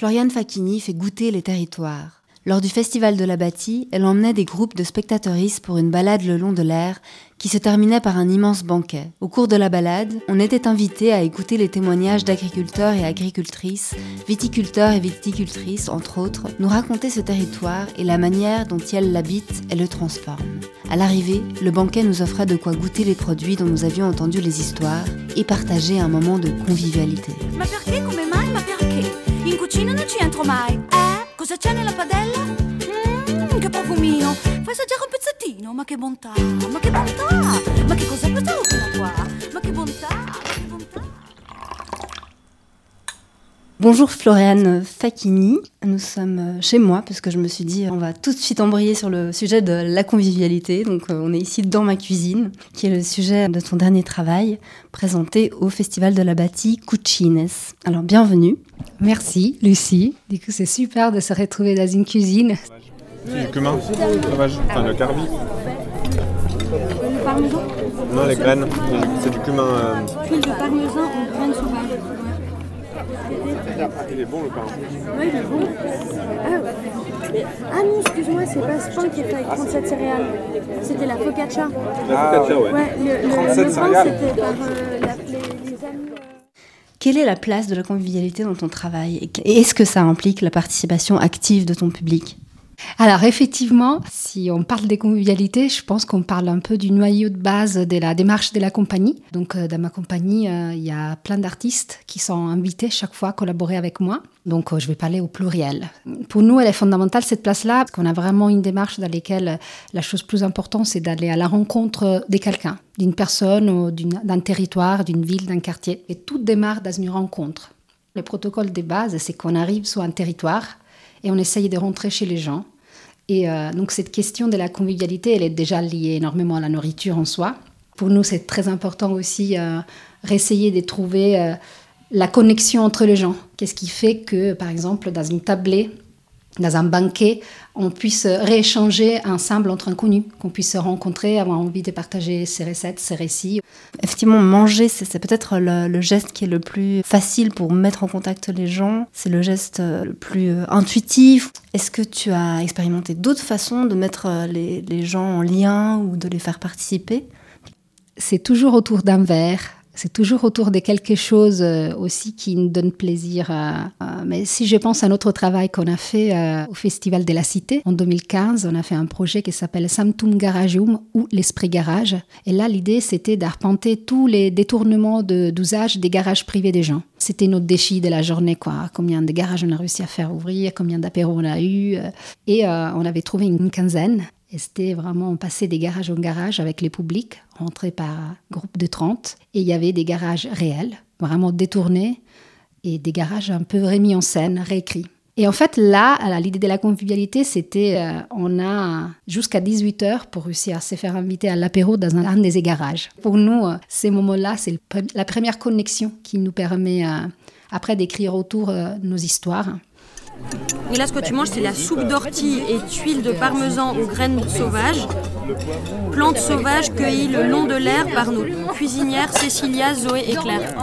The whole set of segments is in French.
Floriane Facchini fait goûter les territoires. Lors du Festival de la Bâtie, elle emmenait des groupes de spectateuristes pour une balade le long de l'air qui se terminait par un immense banquet. Au cours de la balade, on était invité à écouter les témoignages d'agriculteurs et agricultrices, viticulteurs et viticultrices, entre autres, nous raconter ce territoire et la manière dont elles l'habitent et le transforment. À l'arrivée, le banquet nous offrait de quoi goûter les produits dont nous avions entendu les histoires et partager un moment de convivialité. Cucina non ci entro mai. Eh? Cosa c'è nella padella? Mmm, che profumino. Fai assaggiare un pezzettino. Ma che bontà, ma che bontà. Ma che cos'è questa roba qua? Ma che bontà, Bonjour Floriane Facchini, nous sommes chez moi parce que je me suis dit on va tout de suite embrayer sur le sujet de la convivialité. Donc euh, on est ici dans ma cuisine qui est le sujet de ton dernier travail présenté au Festival de la Bâtie Cucines. Alors bienvenue. Merci Lucie, du coup c'est super de se retrouver dans une cuisine. C'est du cumin sauvage, enfin le parmesan Non, les graines, c'est du cumin. euh, Huile de parmesan. Il est bon le pain. Oui, il est bon. Ah, mais- ah non, excuse-moi, c'est pas ce pain qui était avec 37 céréales. C'était la focaccia. La focaccia, ouais. Ouais, le, le, 37 le pain, céréales. c'était par euh, la- les, les amis. euh, Quelle est la place de la convivialité dans ton travail? Et est-ce que ça implique la participation active de ton public? Alors effectivement, si on parle des convivialités, je pense qu'on parle un peu du noyau de base de la démarche de la compagnie. Donc euh, dans ma compagnie, euh, il y a plein d'artistes qui sont invités chaque fois à collaborer avec moi. Donc euh, je vais parler au pluriel. Pour nous, elle est fondamentale cette place-là, parce qu'on a vraiment une démarche dans laquelle la chose plus importante, c'est d'aller à la rencontre de quelqu'un, d'une personne, d'un territoire, d'une ville, d'un quartier. Et tout démarre dans une rencontre. Le protocole de base, c'est qu'on arrive sur un territoire et on essaye de rentrer chez les gens. Et euh, donc cette question de la convivialité, elle est déjà liée énormément à la nourriture en soi. Pour nous, c'est très important aussi euh, réessayer de trouver euh, la connexion entre les gens. Qu'est-ce qui fait que, par exemple, dans une tablée, dans un banquet, on puisse rééchanger ensemble entre inconnus, qu'on puisse se rencontrer, avoir envie de partager ses recettes, ses récits. Effectivement, manger, c'est peut-être le, le geste qui est le plus facile pour mettre en contact les gens. C'est le geste euh, le plus euh, intuitif. Est-ce que tu as expérimenté d'autres façons de mettre euh, les, les gens en lien ou de les faire participer? C'est toujours autour d'un verre, c'est toujours autour de quelque chose euh, aussi qui nous donne plaisir. mais si je pense à notre travail qu'on a fait euh, au Festival de la Cité en 2015, on a fait un projet qui s'appelle Samtum Garagium ou l'Esprit Garage. Et là, l'idée, c'était d'arpenter tous les détournements d'usage des garages privés des gens. C'était notre défi de la journée, quoi. Combien de garages on a réussi à faire ouvrir, combien d'apéros on a eu. euh, Et on avait trouvé une quinzaine. Et c'était vraiment, on passait des garages en garage avec les publics, rentrés par groupe de 30. Et il y avait des garages réels, vraiment détournés, et des garages un peu remis en scène, réécrits. Et en fait, là, l'idée de la convivialité, c'était, euh, on a jusqu'à 18h pour réussir à se faire inviter à l'apéro dans un, des garages. Pour nous, euh, ces moments-là, c'est la première connexion qui nous permet euh, après d'écrire autour nos histoires. Et là, ce que tu manges, c'est la soupe d'ortie et tuiles de parmesan aux graines sauvages. Plantes sauvages cueillies le long de l'air par nos cuisinières Cécilia, Zoé et Claire.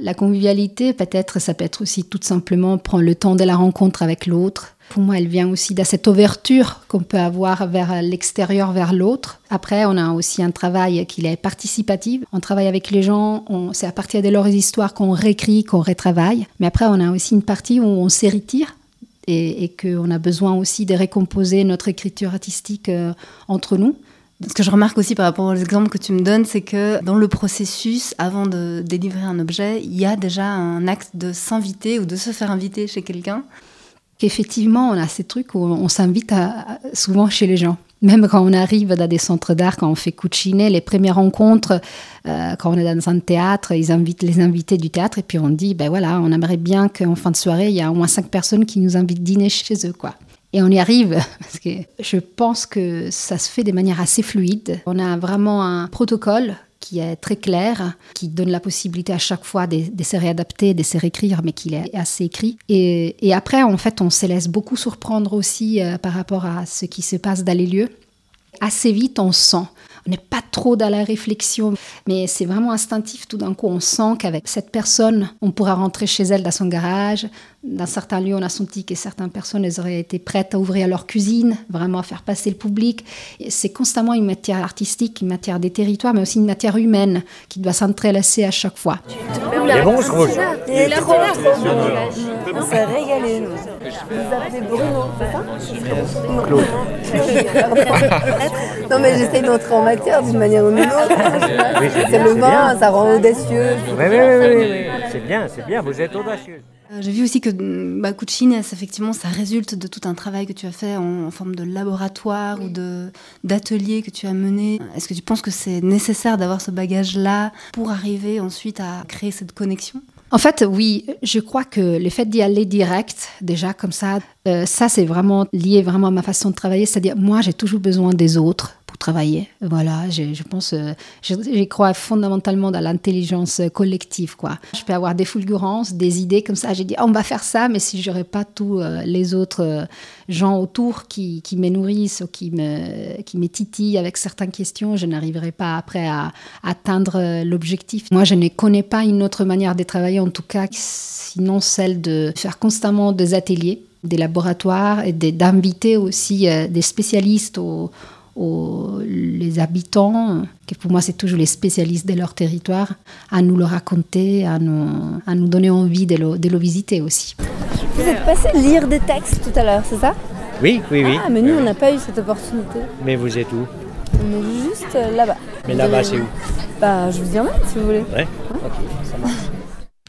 La convivialité, peut-être, ça peut être aussi tout simplement prendre le temps de la rencontre avec l'autre. Pour moi, elle vient aussi de cette ouverture qu'on peut avoir vers l'extérieur, vers l'autre. Après, on a aussi un travail qui est participatif. On travaille avec les gens, c'est à partir de leurs histoires qu'on réécrit, qu'on retravaille. Mais après, on a aussi une partie où on s'hérite et, et qu'on a besoin aussi de récomposer notre écriture artistique euh, entre nous. Ce que je remarque aussi par rapport aux exemples que tu me donnes, c'est que dans le processus, avant de délivrer un objet, il y a déjà un acte de s'inviter ou de se faire inviter chez quelqu'un. qu'effectivement, on a ces trucs où on s'invite souvent chez les gens. Même quand on arrive dans des centres d'art, quand on fait cuciner, les premières rencontres, euh, quand on est dans un théâtre, ils invitent les invités du théâtre et puis on dit, ben voilà, on aimerait bien qu'en fin de soirée, il y a au moins cinq personnes qui nous invitent dîner chez eux, quoi. Et on y arrive, parce que je pense que ça se fait de manière assez fluide. On a vraiment un protocole qui est très clair, qui donne la possibilité à chaque fois de, se réadapter, de se réécrire, mais qu'il est assez écrit. Et, et après, en fait, on se laisse beaucoup surprendre aussi euh, par rapport à ce qui se passe dans les lieux. Assez vite, on sent. On n'est pas trop dans la réflexion, mais c'est vraiment instinctif. Tout d'un coup, on sent qu'avec cette personne, on pourra rentrer chez elle dans son garage. Dans certains lieux, on a senti que certaines personnes elles auraient été prêtes à ouvrir leur cuisine, vraiment à faire passer le public. C'est constamment une matière artistique, une matière des territoires, mais aussi une matière humaine qui doit s'entrelacer à chaque fois. Il est bon ce rouge. Il est trop, trop On s'est régalé, nous. Vous appelez Bruno, c'est ça Claude. Non, mais j'essaye d'entrer en matière d'une manière ou d'une autre. Oui, C'est le vin, ça rend audacieux. Oui, oui, oui, oui. C'est bien, c'est bien, vous êtes audacieux. Euh, J'ai vu aussi que mm, bah, Cucine, effectivement, ça résulte de tout un travail que tu as fait en, en forme de laboratoire ou de d'atelier que tu as mené. Est-ce que tu penses que c'est nécessaire d'avoir ce bagage-là pour arriver ensuite à créer cette connexion? En fait, oui, je crois que le fait d'y aller direct, déjà comme ça, euh, ça c'est vraiment lié vraiment à ma façon de travailler. C'est-à-dire, moi, j'ai toujours besoin des autres travailler. Voilà, je, je pense, euh, je, je crois fondamentalement dans l'intelligence collective, quoi. Je peux avoir des fulgurances, des idées comme ça. J'ai dit, Ah, on va faire ça, mais si j'aurais pas tous euh, les autres euh, gens autour qui, qui me nourrissent ou qui me, qui me titillent avec certaines questions, je n'arriverai pas après à, atteindre euh, l'objectif. Moi, je ne connais pas une autre manière de travailler, en tout cas, sinon celle de faire constamment des ateliers, des laboratoires et d'inviter aussi des spécialistes aux, aux- les habitants, que pour moi c'est toujours les spécialistes de leur territoire, à nous le raconter, à nous, à nous donner envie de le, de le visiter aussi. Vous êtes passé lire des textes tout à l'heure, c'est ça? Oui, oui, oui. Ah, mais nous, on n'a pas eu cette opportunité. Mais vous êtes où? On est juste là-bas. Mais là-bas, c'est où? Bah, je vous y emmène si vous voulez. Ouais. Ok.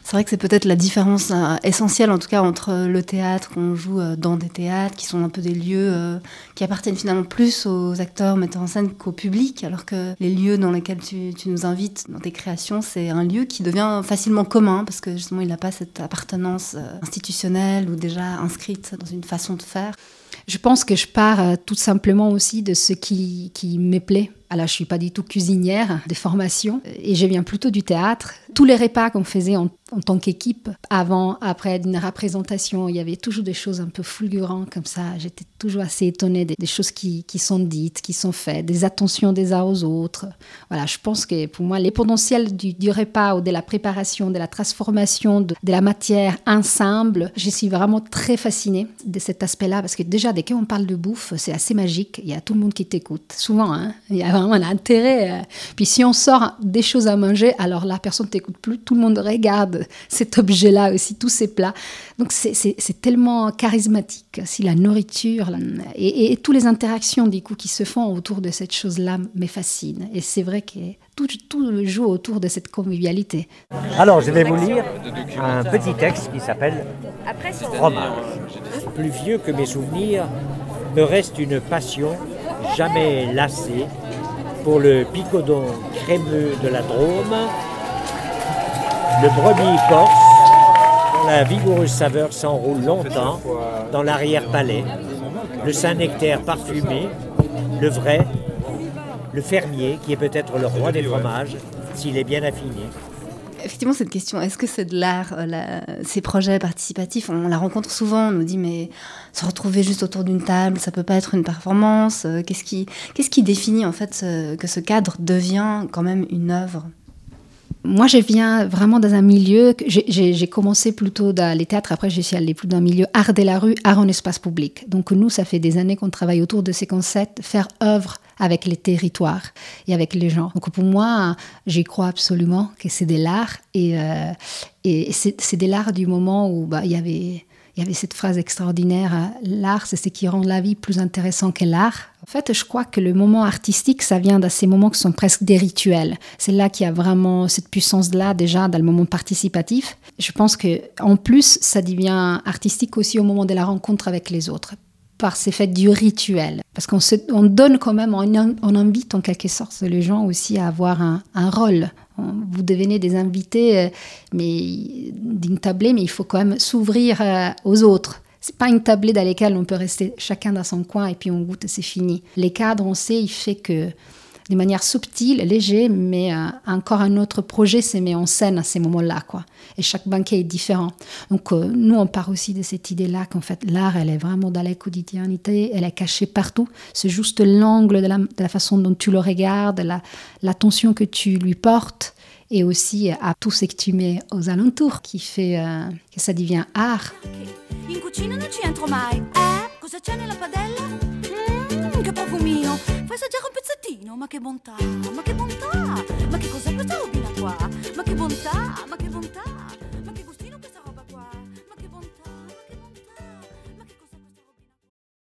C'est vrai que c'est peut-être la différence euh, essentielle, en tout cas, entre le théâtre qu'on joue euh, dans des théâtres, qui sont un peu des lieux euh, qui appartiennent finalement plus aux acteurs, metteurs en scène qu'au public, alors que les lieux dans lesquels tu, nous invites dans tes créations, c'est un lieu qui devient facilement commun, parce que justement, il n'a pas cette appartenance euh, institutionnelle ou déjà inscrite dans une façon de faire. Je pense que je pars euh, tout simplement aussi de ce qui, qui me plaît. Alors, je suis pas du tout cuisinière de formation euh, et je viens plutôt du théâtre. Tous les repas qu'on faisait en, en tant qu'équipe, avant, après une représentation, il y avait toujours des choses un peu fulgurantes comme ça. J'étais toujours assez étonnée des, choses qui, qui sont dites, qui sont faites, des attentions des uns aux autres. Voilà, je pense que pour moi, les potentiels du, repas ou de la préparation, de la transformation de, la matière ensemble, je suis vraiment très fascinée de cet aspect-là parce que déjà, dès qu'on parle de bouffe, c'est assez magique. Il y a tout le monde qui t'écoute. Souvent, hein, il y a vraiment un intérêt. euh. Puis si on sort des choses à manger, alors là, personne ne t'écoute plus. Tout le monde regarde cet objet-là aussi, tous ces plats. Donc c'est- tellement charismatique. Si la nourriture et, toutes les interactions du coup qui se font autour de cette chose-là me fascinent. Et c'est vrai que tout, tout joue autour de cette convivialité. Alors, je vais vous lire un petit texte qui s'appelle Fromage. Plus vieux que mes souvenirs, me reste une passion jamais lassée pour le picodon crémeux de la Drôme, le brebis corse, dont la vigoureuse saveur s'enroule longtemps dans l'arrière-palais, le Saint-Nectaire parfumé, le vrai, le fermier, qui est peut-être le roi des fromages, s'il est bien affiné. Effectivement, cette question, est-ce que c'est de l'art, euh, ces projets participatifs? On la rencontre souvent, on nous dit, mais se retrouver juste autour d'une table, ça peut pas être une performance. euh, Qu'est-ce qui, définit en fait que ce cadre devient quand même une œuvre? Moi, je viens vraiment dans un milieu. J'ai commencé plutôt dans les théâtres, après, je suis allée plus dans un milieu art de la rue, art en espace public. Donc, nous, ça fait des années qu'on travaille autour de ces concepts, faire œuvre avec les territoires et avec les gens. Donc, pour moi, j'y crois absolument que c'est de l'art. Et, euh, c'est de l'art du moment où bah, il y avait. Il y avait cette phrase extraordinaire, hein, l'art, c'est ce qui rend la vie plus intéressante que l'art. En fait, je crois que le moment artistique, ça vient de ces moments qui sont presque des rituels. C'est là qu'il y a vraiment cette puissance-là déjà dans le moment participatif. Je pense que en plus, ça devient artistique aussi au moment de la rencontre avec les autres par ces faits du rituel. Parce qu'on on donne quand même, on, invite en quelque sorte les gens aussi à avoir un rôle. Vous devenez des invités, euh, mais d'une tablée, mais il faut quand même s'ouvrir euh, aux autres. C'est pas une tablée dans laquelle on peut rester chacun dans son coin et puis on goûte c'est fini. Les cadres, on sait, il fait que de manière subtile, légère, mais euh, encore un autre projet se met en scène à ces moments-là, quoi. Et chaque banquet est différent. Donc, euh, nous, on part aussi de cette idée-là qu'en fait, l'art, elle est vraiment dans la quotidienneté, elle est cachée partout. C'est juste l'angle de la, façon dont tu le regardes, la- l'attention que tu lui portes et aussi à tout ce que tu mets aux alentours qui fait euh, que ça devient art. Che profumino. Fai assaggiare un pezzettino. Ma che bontà, ma che bontà. Ma che cos'è questa robina qua? Ma che bontà, ma che